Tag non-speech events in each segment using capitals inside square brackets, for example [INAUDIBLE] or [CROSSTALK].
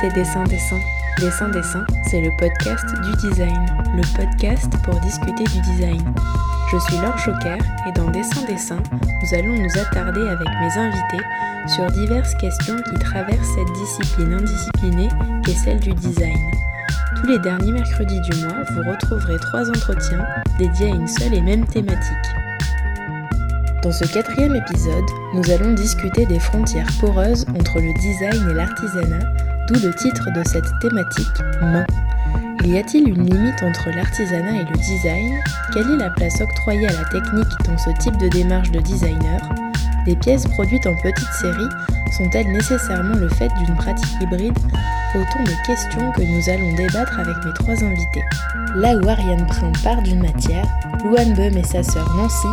c'est Dessin Dessin. Dessin Dessin, c'est le podcast du design, le podcast pour discuter du design. Je suis Laure Choquer et dans Dessin Dessin, nous allons nous attarder avec mes invités sur diverses questions qui traversent cette discipline indisciplinée qu'est celle du design. Tous les derniers mercredis du mois, vous retrouverez trois entretiens dédiés à une seule et même thématique. Dans ce quatrième épisode, nous allons discuter des frontières poreuses entre le design et l'artisanat, d'où le titre de cette thématique, Main. Y a-t-il une limite entre l'artisanat et le design? Quelle est la place octroyée à la technique dans ce type de démarche de designer? Des pièces produites en petite série sont-elles nécessairement le fait d'une pratique hybride? Autant de questions que nous allons débattre avec mes trois invités. Là où Ariane Prin part d'une matière, Louane Beum et sa sœur Nancy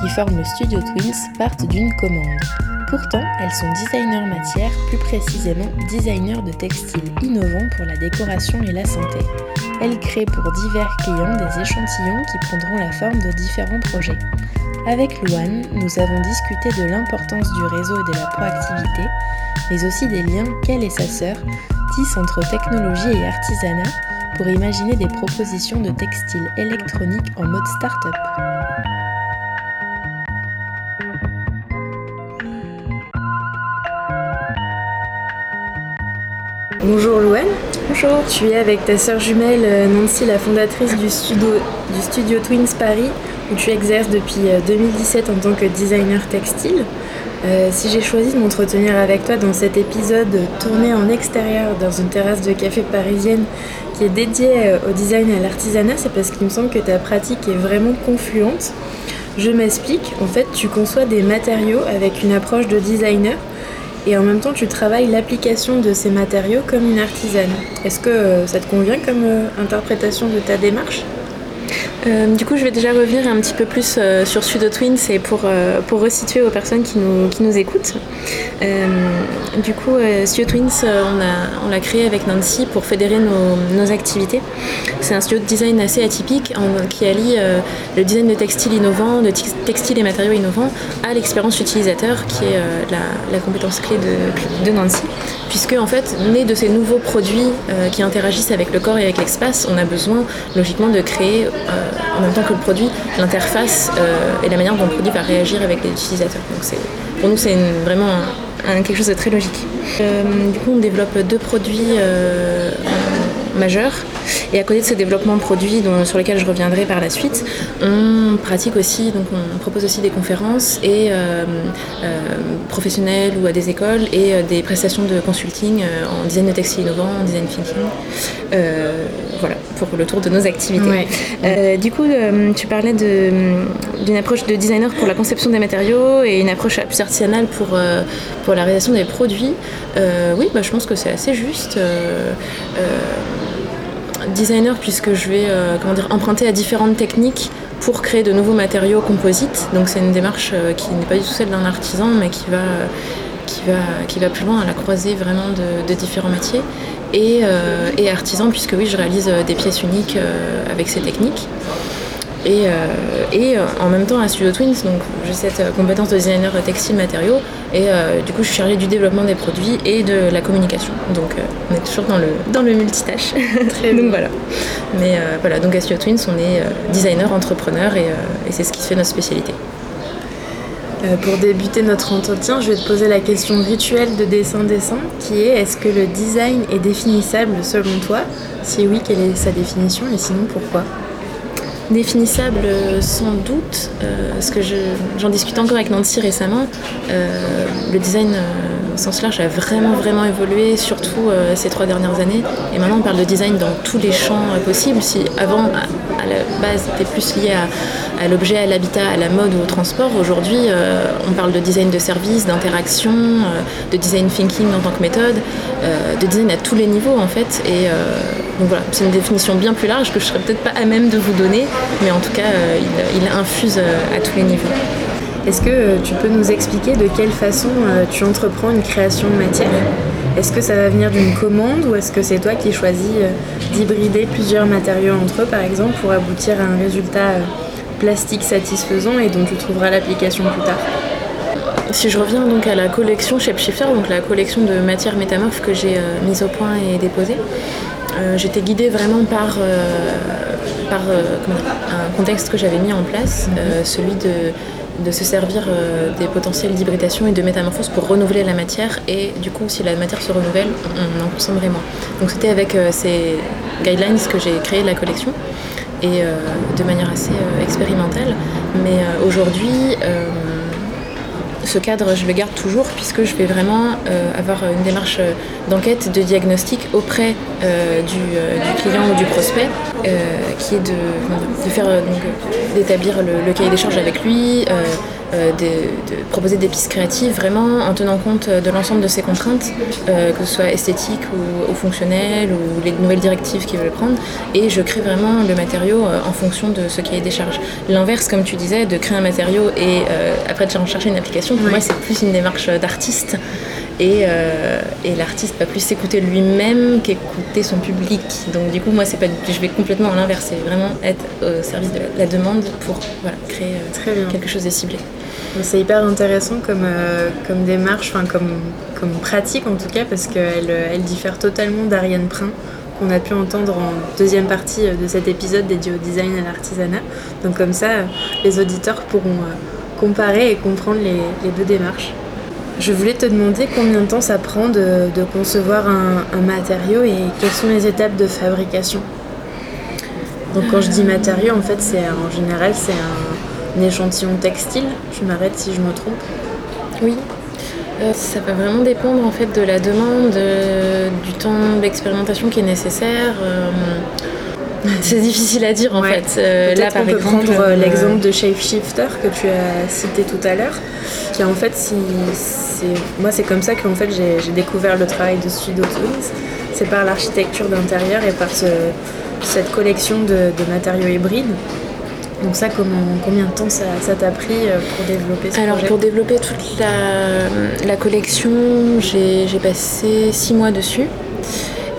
qui forment le studio Twins partent d'une commande. Pourtant, elles sont designers matière, plus précisément designers de textiles innovants pour la décoration et la santé. Elles créent pour divers clients des échantillons qui prendront la forme de différents projets. Avec Louane, nous avons discuté de l'importance du réseau et de la proactivité, mais aussi des liens qu'elle et sa sœur tissent entre technologie et artisanat pour imaginer des propositions de textiles électroniques en mode start-up. Bonjour Louane. Bonjour. Tu es avec ta sœur jumelle euh, Nancy, la fondatrice du studio, du studio Twins Paris, où tu exerces depuis 2017 euh, en tant que designer textile. Euh, si j'ai choisi de m'entretenir avec toi dans cet épisode tourné en extérieur dans une terrasse de café parisienne qui est dédiée au design et à l'artisanat, c'est parce qu'il me semble que ta pratique est vraiment confluente. Je m'explique, en fait tu conçois des matériaux avec une approche de designer et en même temps tu travailles l'application de ces matériaux comme une artisane. Est-ce que euh, ça te convient comme euh, interprétation de ta démarche? Euh, du coup, je vais déjà revenir un petit peu plus euh, sur Sudo Twins et pour, euh, pour resituer aux personnes qui nous, écoutent. du coup, Studio Twins, on l'a créé avec Nancy pour fédérer nos, activités. C'est un studio de design assez atypique qui allie le design de textiles innovants, de textiles et matériaux innovants à l'expérience utilisateur qui est la, la, compétence clé de, de, Nancy. Puisque, en fait, né de ces nouveaux produits qui interagissent avec le corps et avec l'espace, on a besoin logiquement de créer en même temps que le produit, l'interface euh, et la manière dont le produit va réagir avec les utilisateurs. Donc pour nous, c'est vraiment quelque chose de très logique. Euh, du coup, on développe deux produits euh, majeurs. Et à côté de ce développement de produits dont, sur lesquels je reviendrai par la suite, on pratique aussi, donc on propose aussi des conférences et professionnelles ou à des écoles et des prestations de consulting en design de textile innovant, en design thinking. voilà, pour le tour de nos activités. Euh, du coup, euh, tu parlais d'une approche de designer pour la conception des matériaux et une approche plus artisanale pour, euh, pour la réalisation des produits. oui, bah, je pense que c'est assez juste. Designer puisque je vais dire, emprunter à différentes techniques pour créer de nouveaux matériaux composites. Donc c'est une démarche qui n'est pas du tout celle d'un artisan, mais qui va, qui va, qui va plus loin à la croisée vraiment de, différents métiers. Euh, et, artisan, puisque oui, je réalise euh, des pièces uniques euh, avec ces techniques. Et, en même temps à Studio Twins, donc j'ai cette compétence de designer textile matériaux et du coup je suis chargée du développement des produits et de la communication. Donc on est toujours dans le, dans le multitâche. [LAUGHS] Très donc voilà. Mais voilà, donc à Studio Twins on est designer, entrepreneur et, et c'est ce qui fait notre spécialité. Euh, pour débuter notre entretien, je vais te poser la question rituelle de dessin-dessin qui est est-ce que le design est définissable selon toi? Si oui, quelle est sa définition? Et sinon pourquoi? Définissable euh, sans doute, euh, parce que j'en discutais encore avec Nancy récemment, le design au sens large a vraiment vraiment évolué, surtout ces trois dernières années. Et maintenant on parle de design dans tous les champs possibles. Si avant, la base, c'était plus lié à l'objet, à l'habitat, à la mode ou au transport. Aujourd'hui, euh, on parle de design de service, d'interaction, euh, de design thinking en tant que méthode, euh, de design à tous les niveaux en fait. Et donc voilà, c'est une définition bien plus large que je serais peut-être pas à même de vous donner, mais en tout cas, il, il, infuse à tous les niveaux. Est-ce que tu peux nous expliquer de quelle façon tu entreprends une création de matière? Est-ce que ça va venir d'une commande ou est-ce que c'est toi qui choisis d'hybrider plusieurs matériaux entre eux, par exemple, pour aboutir à un résultat plastique satisfaisant et dont tu trouveras l'application plus tard? Si je reviens donc à la collection Shapeshifter, donc la collection de matières métamorphes que j'ai mise au point et déposée, j'étais guidée vraiment par, par un contexte que j'avais mis en place, celui de de se servir euh, des potentiels d'hybridation et de métamorphose pour renouveler la matière et du coup si la matière se renouvelle on, en consommerait moins. Donc c'était avec euh, ces guidelines que j'ai créé la collection et euh, de manière assez expérimentale mais aujourd'hui ce cadre, je le garde toujours puisque je vais vraiment avoir une démarche d'enquête, de diagnostic auprès du, client ou du prospect, qui est de, faire d'établir le, cahier des charges avec lui, de, proposer des pistes créatives vraiment en tenant compte de l'ensemble de ses contraintes, que ce soit esthétique ou, fonctionnel ou les nouvelles directives qu'il veut prendre. Et je crée vraiment le matériau en fonction de ce cahier des charges. L'inverse, comme tu disais, de créer un matériau et après de chercher une application, pour moi c'est plus une démarche d'artiste. Et, et l'artiste va plus s'écouter lui-même qu'écouter son public. Donc du coup, moi, c'est pas, je vais complètement à l'inverse. C'est vraiment être au service de la, demande pour créer quelque chose de ciblé. C'est hyper intéressant comme, euh, démarche, enfin comme, pratique en tout cas, parce qu'elle elle diffère totalement d'Ariane Prin, qu'on a pu entendre en deuxième partie de cet épisode dédié au design et à l'artisanat. Donc comme ça, les auditeurs pourront euh, comparer et comprendre les, deux démarches. Je voulais te demander combien de temps ça prend de, concevoir un, matériau et quelles sont les étapes de fabrication? Donc quand je dis matériau, en fait, en général c'est un échantillon textile. Je m'arrête si je me trompe. Oui. Euh, ça peut vraiment dépendre en fait de la demande, euh, du temps d'expérimentation qui est nécessaire. Euh, [LAUGHS] c'est difficile à dire en fait. là, par on peut prendre l'exemple de Shapeshifter que tu as cité tout à l'heure, qui en fait, si, moi c'est comme ça que fait j'ai découvert le travail de Studio Twins. C'est par l'architecture d'intérieur et par cette collection de matériaux hybrides donc ça, combien de temps ça t'a pris euh, pour développer ce Alors pour développer toute la, collection, j'ai passé six mois dessus.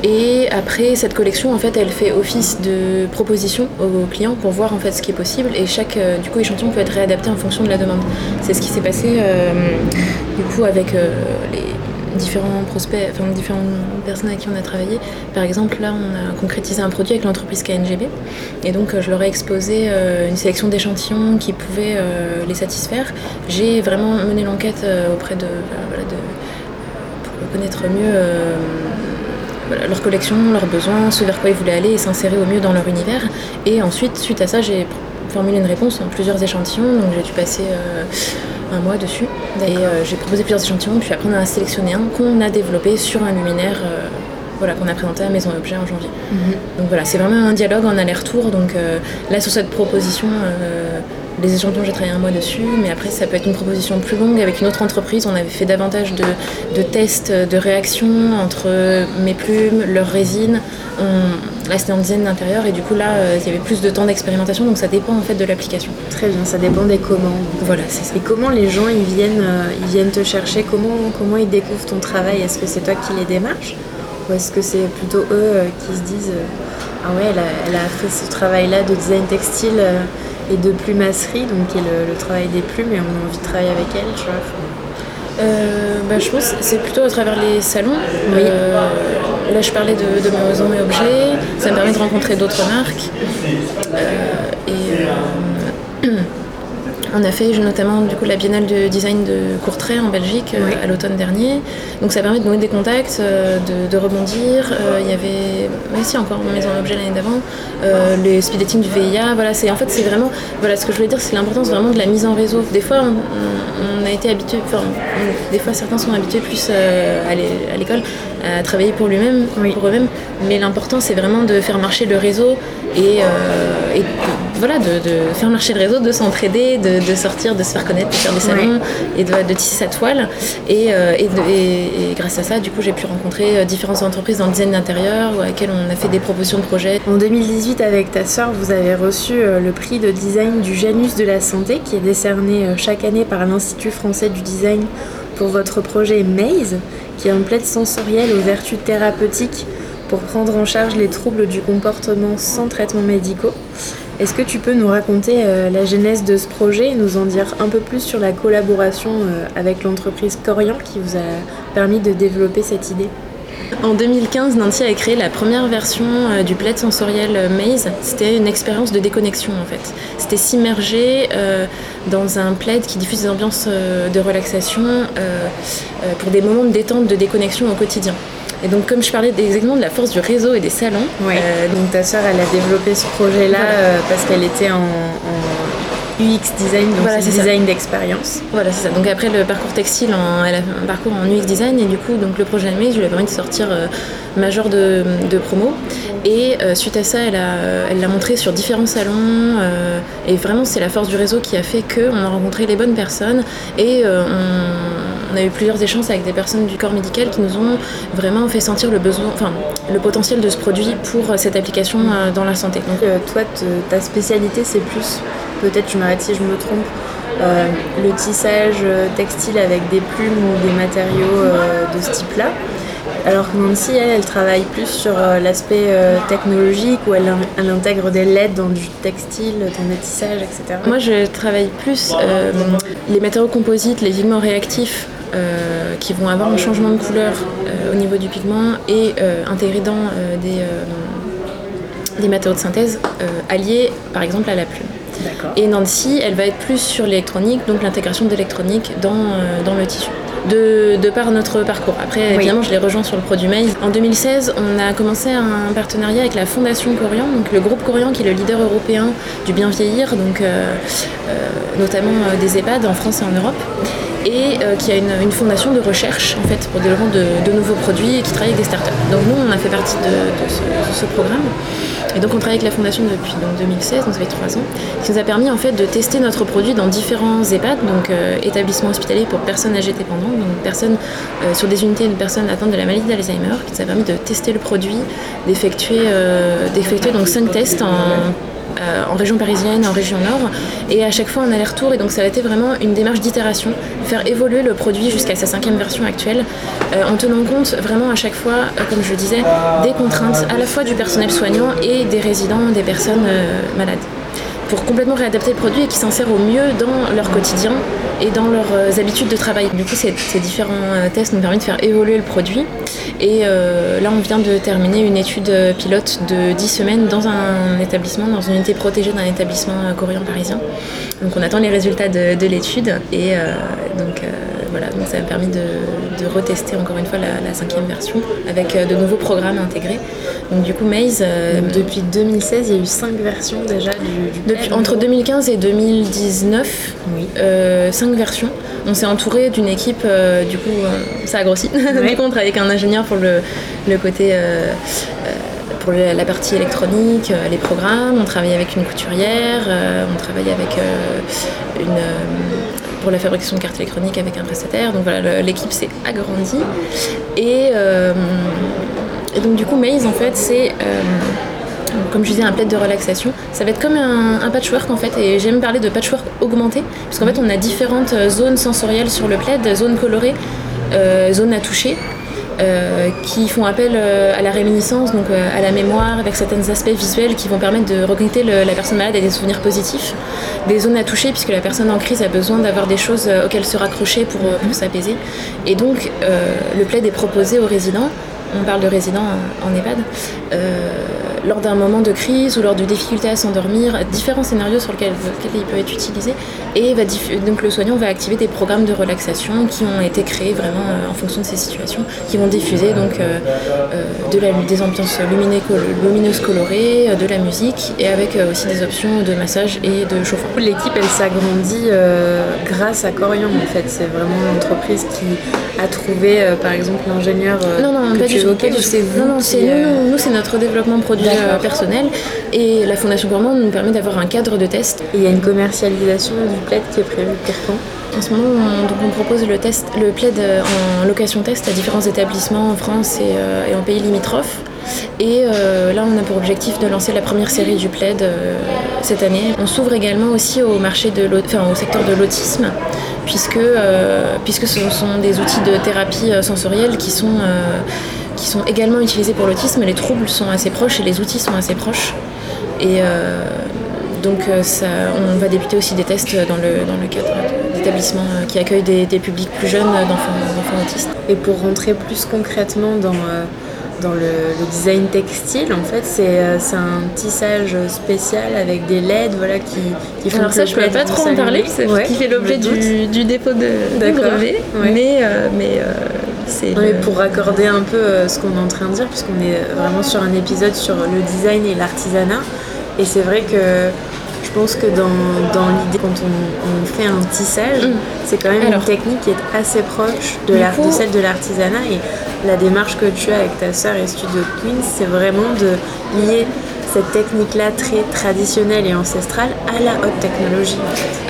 Et après, cette collection, en fait, elle fait office de proposition aux clients pour voir en fait ce qui est possible. Et chaque euh, du coup échantillon peut être réadapté en fonction de la demande. C'est ce qui s'est passé euh, du coup avec les différents prospects, enfin différentes personnes avec qui on a travaillé. Par exemple, là, on a concrétisé un produit avec l'entreprise KNGB. Et donc, euh, je leur ai exposé euh, une sélection d'échantillons qui pouvaient euh, les satisfaire. J'ai vraiment mené l'enquête auprès de, pour connaître mieux leur collection, leurs besoins, ce vers quoi ils voulaient aller et s'insérer au mieux dans leur univers. Et ensuite, suite à ça, j'ai formulé une réponse en plusieurs échantillons. Donc, j'ai dû passer un mois dessus. Et euh, j'ai proposé plusieurs échantillons, puis après on a sélectionné un qu'on a développé sur un luminaire euh, voilà, qu'on a présenté à Maison Objet en janvier. Mhm. Donc voilà, c'est vraiment un dialogue en aller-retour. Donc euh, là, sur cette proposition, les échantillons, j'ai travaillé un mois dessus, mais après, ça peut être une proposition plus longue avec une autre entreprise. On avait fait davantage de, de tests, de réactions entre mes plumes, leurs résines. Là, c'était en dizaine d'intérieur et du coup, là, euh, il y avait plus de temps d'expérimentation, donc ça dépend en fait de l'application. Très bien, ça dépend des commandes. Voilà, c'est ça. Et comment les gens ils viennent, euh, ils viennent te chercher? Comment, comment ils découvrent ton travail? Est-ce que c'est toi qui les démarches? Ou est-ce que c'est plutôt eux euh, qui se disent Ah ouais, elle a, fait ce travail-là de design textile et de plumasserie, donc qui est le, travail des plumes, et on a envie de travailler avec elle, tu vois euh, bah, je pense que c'est plutôt à travers les salons. Euh, là, je parlais de, de maisons et objets. Ça me permet de rencontrer d'autres marques. Euh, et on a fait notamment du coup la biennale de design de Courtrai en Belgique à l'automne dernier. Donc ça permet de nouer des contacts, de, rebondir. Il y avait aussi encore Maison et Objets l'année d'avant, les speed dating du VIA. Voilà, c'est en fait c'est vraiment voilà ce que je voulais dire, c'est l'importance vraiment de la mise en réseau. Des fois on, a été habitué, enfin des fois certains sont habitués plus à l'école à travailler pour lui-même, pour eux-mêmes. Mais l'important c'est vraiment de faire marcher le réseau et, et voilà, de, faire marcher le réseau, de s'entraider, de, sortir, de se faire connaître, de faire des salons et de, tisser sa toile. Euh, et, grâce à ça, du coup, j'ai pu rencontrer euh, différentes entreprises dans le design d'intérieur à laquelle on a fait des propositions de projets. En 2018, avec ta sœur, vous avez reçu euh, le prix de design du Janus de la Santé qui est décerné chaque année par l'Institut français du design pour votre projet Maze, qui est un plaid sensoriel aux vertus thérapeutiques pour prendre en charge les troubles du comportement sans traitement médicaux. Est-ce que tu peux nous raconter la genèse de ce projet et nous en dire un peu plus sur la collaboration avec l'entreprise Corian qui vous a permis de développer cette idée? En 2015, Nancy a créé la première version euh, du plaid sensoriel euh, Maze. C'était une expérience de déconnexion en fait. C'était s'immerger euh, dans un plaid qui diffuse des ambiances de relaxation pour des moments de détente, de déconnexion au quotidien. Et donc, comme je parlais exactement de la force du réseau et des salons. donc, ta sœur, elle a développé ce projet-là parce qu'elle était en UX design, donc c'est design d'expérience. Voilà, c'est ça. Donc après le parcours textile, elle a un parcours en UX design et du coup, donc le projet animé, je lui ai permis de sortir euh, major de, de, promo. Et euh, suite à ça, elle l'a elle montré sur différents salons. Euh, et vraiment, c'est la force du réseau qui a fait qu'on a rencontré les bonnes personnes et on, on, a eu plusieurs échanges avec des personnes du corps médical qui nous ont vraiment fait sentir le besoin, enfin le potentiel de ce produit pour cette application dans la santé. Donc toi, ta spécialité, c'est plus peut-être tu m'arrêtes si je me trompe, euh, le tissage euh, textile avec des plumes ou des matériaux euh, de ce type-là. Alors que Nancy, elle, elle travaille plus sur l'aspect technologique où elle, intègre des LED dans du textile, dans des tissages, etc. Moi, je travaille plus les matériaux composites, les pigments réactifs qui vont avoir un changement de couleur au niveau du pigment et intégrer dans des, des matériaux de synthèse alliés par exemple à la plume. Et Nancy, elle va être plus sur l'électronique, donc l'intégration d'électronique dans, euh, dans le tissu. De, de, par notre parcours. Après, évidemment, je les rejoins sur le produit mail. En 2016, on a commencé un partenariat avec la Fondation Corian, donc le groupe Corian qui est le leader européen du bien vieillir, donc euh, euh, notamment des EHPAD en France et en Europe et qui a une, fondation de recherche en fait pour développer de, de, nouveaux produits et qui travaille avec des startups. Donc nous, on a fait partie de, ce, ce, programme. Et donc on travaille avec la fondation depuis donc, 2016, donc ça fait trois ans, qui nous a permis en fait de tester notre produit dans différents EHPAD, donc euh, établissements hospitaliers pour personnes âgées dépendantes, donc personnes euh, sur des unités de personnes atteintes de la maladie d'Alzheimer, qui nous a permis de tester le produit, d'effectuer euh, donc cinq tests en euh, en région parisienne, en région nord, et à chaque fois un aller-retour. Et donc ça a été vraiment une démarche d'itération, faire évoluer le produit jusqu'à sa cinquième version actuelle, euh, en tenant compte vraiment à chaque fois, euh, comme je le disais, des contraintes à la fois du personnel soignant et des résidents, des personnes malades pour complètement réadapter le produit et qui s'insère au mieux dans leur quotidien et dans leurs euh, habitudes de travail. Du coup, ces, différents euh, tests nous permettent de faire évoluer le produit. Et euh, là, on vient de terminer une étude pilote de 10 semaines dans un établissement, dans une unité protégée d'un établissement coréen parisien. Donc, on attend les résultats de, l'étude et donc voilà, donc ça a permis de, retester encore une fois la, cinquième version avec de nouveaux programmes intégrés. Donc du coup, Maze. depuis 2016, il y a eu cinq versions déjà du, Depuis, Entre 2015 et 2019, oui versions. On s'est entouré d'une équipe, euh, du coup, euh, ça a grossi. [LAUGHS] du coup, on travaille avec un ingénieur pour le, côté. Euh, pour la partie électronique, les programmes, on travaille avec une couturière, on travaille avec une pour la fabrication de cartes électroniques avec un prestataire. Donc voilà, l'équipe s'est agrandie. Et, et, donc du coup, Maze en fait, c'est comme je disais, un plaid de relaxation. Ça va être comme un, patchwork en fait, et j'aime parler de patchwork augmenté, parce qu'en fait on a différentes zones sensorielles sur le plaid, zones colorées, euh, zones à toucher. Euh, qui font appel euh, à la réminiscence, donc à la mémoire, avec certains aspects visuels qui vont permettre de reconnecter la personne malade à des souvenirs positifs, des zones à toucher, puisque la personne en crise a besoin d'avoir des choses auxquelles se raccrocher pour, pour s'apaiser. Et donc, le plaid est proposé aux résidents on parle de résidents en, EHPAD, euh, lors d'un moment de crise ou lors de difficultés à s'endormir, différents scénarios sur lesquels, il peut être utilisé. Et donc le soignant va activer des programmes de relaxation qui ont été créés vraiment euh, en fonction de ces situations, qui vont diffuser donc euh, de la, des ambiances lumineuses colorées, de la musique et avec aussi des options de massage et de chauffant. L'équipe elle s'agrandit grâce à Corian en fait, c'est vraiment l'entreprise qui a trouvé par exemple l'ingénieur. non, non, pas du c'est nous, nous, c'est notre développement produit euh, personnel et la Fondation Gourmand nous permet d'avoir un cadre de test. Et il y a une commercialisation du plaid qui est prévue pour quand? En ce moment, on, donc on propose le, test, le plaid euh, en location test à différents établissements en France et, euh, en pays limitrophes. Et là, on a pour objectif de lancer la première série du plaid cette année. On s'ouvre également aussi au marché de enfin, au secteur de l'autisme, puisque, puisque ce sont des outils de thérapie sensorielle qui sont qui sont également utilisés pour l'autisme. Les troubles sont assez proches et les outils sont assez proches. Et, euh, donc ça, on va débuter aussi des tests dans le, dans le cadre d'établissements qui accueillent des, des, publics plus jeunes d'enfants autistes. Et pour rentrer plus concrètement dans dans le, design textile, en fait, c'est c'est un tissage spécial avec des LED voilà, qui, qui font Alors ça, je ne peux pas trop en parler, c'est ouais, qui fait l'objet du, du, dépôt de, de brevet, ouais. mais, euh, mais euh, c'est... Oui, le... pour raccorder un peu euh, ce qu'on est en train de dire, puisqu'on est vraiment sur un épisode sur le design et l'artisanat, et c'est vrai que je pense que dans, dans l'idée, quand on, on, fait un tissage, mm. c'est quand même Alors, une technique qui est assez proche de, la, coup, de celle de l'artisanat. Et la démarche que tu as avec ta sœur et Studio Queen, c'est vraiment de lier cette technique-là très traditionnelle et ancestrale à la haute technologie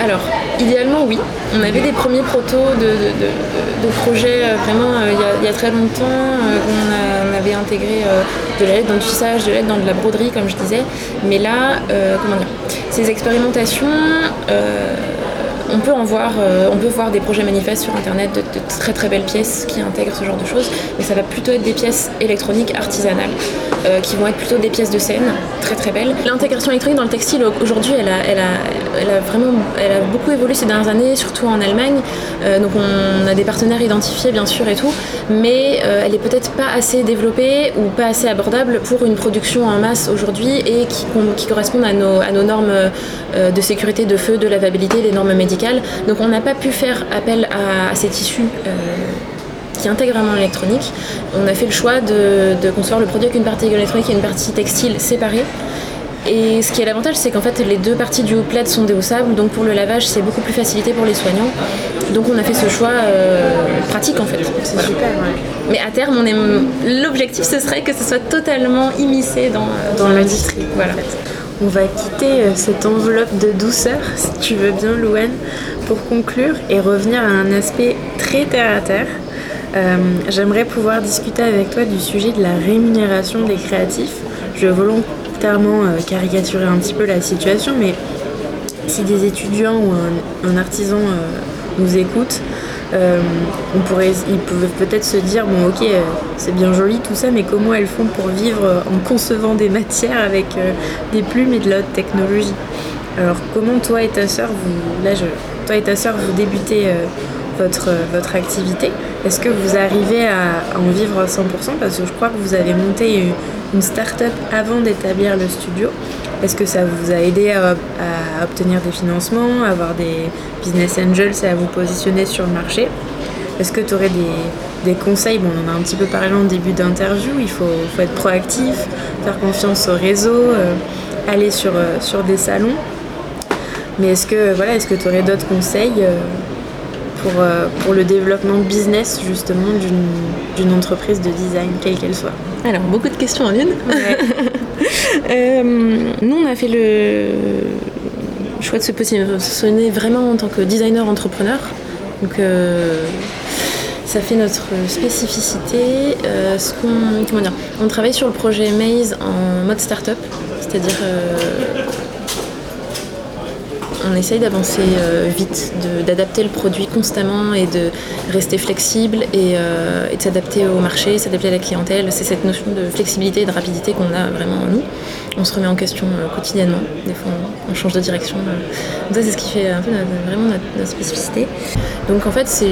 Alors, idéalement, oui. On avait des premiers protos de, de, projets euh, vraiment euh, il, y a, très longtemps. Euh, on, avait intégré euh, de l'aide dans le tissage, de l'aide dans de la broderie, comme je disais. Mais là, comment dire, ces expérimentations on peut en voir, euh, voir des projets manifestes sur internet de, très très belles pièces qui intègrent ce genre de choses, mais ça va plutôt être des pièces électroniques artisanales euh, qui vont être plutôt des pièces de scène très très belles. L'intégration électronique dans le textile aujourd'hui, elle, a, elle a, vraiment, elle a beaucoup évolué ces dernières années, surtout en Allemagne. Euh, donc on a des partenaires identifiés bien sûr et tout, mais euh, elle est peut-être pas assez développée ou pas assez abordable pour une production en masse aujourd'hui et qui, qui correspondent à nos, normes euh, de sécurité de feu, de lavabilité, les normes médicales donc on n'a pas pu faire appel à, ces tissus qui intègrent vraiment l'électronique. On a fait le choix de, de, concevoir le produit avec une partie électronique et une partie textile séparée. Et ce qui est l'avantage, c'est qu'en fait, les deux parties du plaid sont déhaussables, donc pour le lavage, c'est beaucoup plus facilité pour les soignants. Donc on a fait ce choix euh, pratique en fait. C'est voilà. super, ouais. Mais à terme, on est... l'objectif, ce serait que ce soit totalement immiscé dans, dans, dans l'industrie. Voilà. En fait. On va quitter euh, cette enveloppe de douceur, [LAUGHS] si tu veux bien, Louane, pour conclure et revenir à un aspect très terre à terre. Euh, J'aimerais pouvoir discuter avec toi du sujet de la rémunération des créatifs. Je vais euh, caricaturer un petit peu la situation, mais si des étudiants ou un, artisan euh, nous écoutent, euh, on pourrait, ils peuvent peut-être se dire bon ok c'est bien joli tout ça mais comment elles font pour vivre en concevant des [LAUGHS] matières avec des plumes et de la haute technologie? Alors comment toi et ta sœur vous là je, toi et ta sœur vous débutez votre, votre activité. Est-ce que vous arrivez à, en vivre à 100% parce que je crois que vous avez monté une, start-up avant d'établir le studio. Est-ce que ça vous a aidé à, à, obtenir des financements, à avoir des business angels et à vous positionner sur le marché? Est-ce que tu aurais des, des, conseils? Bon, on en a un petit peu parlé en début d'interview, il faut, faut, être proactif, faire confiance au réseau, euh, aller sur, euh, sur des salons. Mais est-ce que voilà, est-ce que tu aurais d'autres conseils euh, pour, euh, pour le développement business justement d'une entreprise de design, quelle qu'elle soit Alors, beaucoup de questions en une. Ouais. [LAUGHS] euh, nous, on a fait le choix de se positionner vraiment en tant que designer entrepreneur. Donc, euh, ça fait notre spécificité. Euh, ce qu'on, comment dire, on travaille sur le projet Maze en mode start-up, c'est-à-dire on essaye d'avancer euh, vite, d'adapter le produit constamment et de rester flexible et, euh, et de s'adapter au marché, s'adapter à la clientèle. C'est cette notion de flexibilité et de rapidité qu'on a vraiment en nous. On se remet en question euh, quotidiennement. Des fois, on, change de direction. Donc ça, c'est ce qui fait vraiment notre, spécificité. Donc en fait, c'est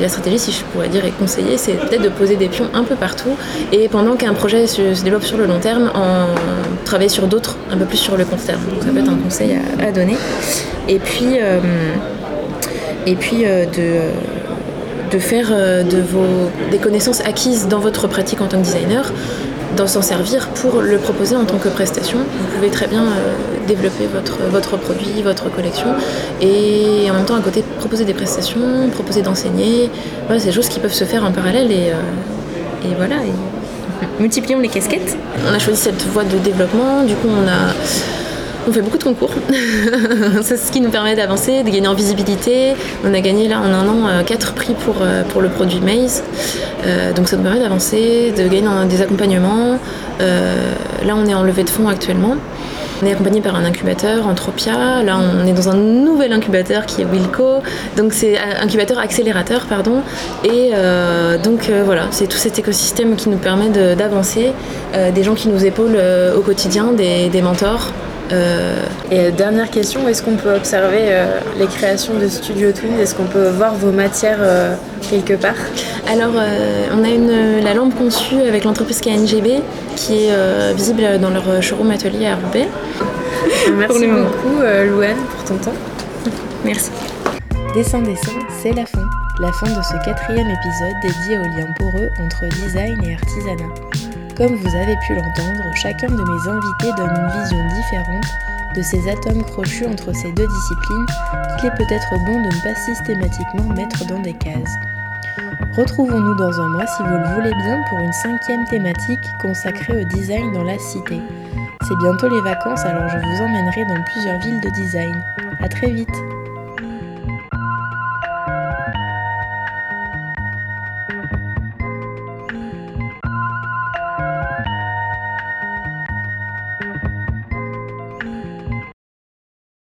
la stratégie, si je pourrais dire, et conseiller, c'est peut-être de poser des pions un peu partout et pendant qu'un projet se, développe sur le long terme, en travailler sur d'autres, un peu plus sur le court terme. Donc ça peut être un conseil à donner. Et puis, euh, et puis euh, de, de faire euh, de vos, des connaissances acquises dans votre pratique en tant que designer, d'en s'en servir pour le proposer en tant que prestation. Vous pouvez très bien euh, développer votre, votre produit, votre collection, et en même temps à côté proposer des prestations, proposer d'enseigner. Voilà, c'est des choses qui peuvent se faire en parallèle et, euh, et voilà. Et [LAUGHS] multiplions les casquettes. On a choisi cette voie de développement, du coup on a on fait beaucoup de concours. [LAUGHS] c'est ce qui nous permet d'avancer, de gagner en visibilité. On a gagné là en un an 4 prix pour, euh, pour le produit Maze. Euh, donc ça nous permet d'avancer, de gagner des accompagnements. Euh, là on est en levée de fonds actuellement. On est accompagné par un incubateur, Entropia. Là, on est dans un nouvel incubateur qui est Wilco. Donc, c'est incubateur accélérateur, pardon. Et euh, donc, euh, voilà, c'est tout cet écosystème qui nous permet d'avancer. Euh, des gens qui nous épaulent au quotidien, des mentors Et dernière question, est-ce qu'on peut observer les créations de Studio Twin? Est-ce qu'on peut voir vos matières quelque part? Alors, on a une, la lampe conçue avec l'entreprise KNGB qui est visible dans leur showroom atelier à Roubaix. [LAUGHS] Merci beaucoup, Louane, pour ton temps. [LAUGHS] Merci. Dessin Dessin, c'est la fin. La fin de ce quatrième épisode dédié au lien poreux entre design et artisanat. Comme vous avez pu l'entendre, chacun de mes invités donne une vision différente de ces atomes crochus entre ces deux disciplines qu'il est peut-être bon de ne pas systématiquement mettre dans des cases. Retrouvons-nous dans un mois si vous le voulez bien pour une cinquième thématique consacrée au design dans la cité. C'est bientôt les vacances alors je vous emmènerai dans plusieurs villes de design. A très vite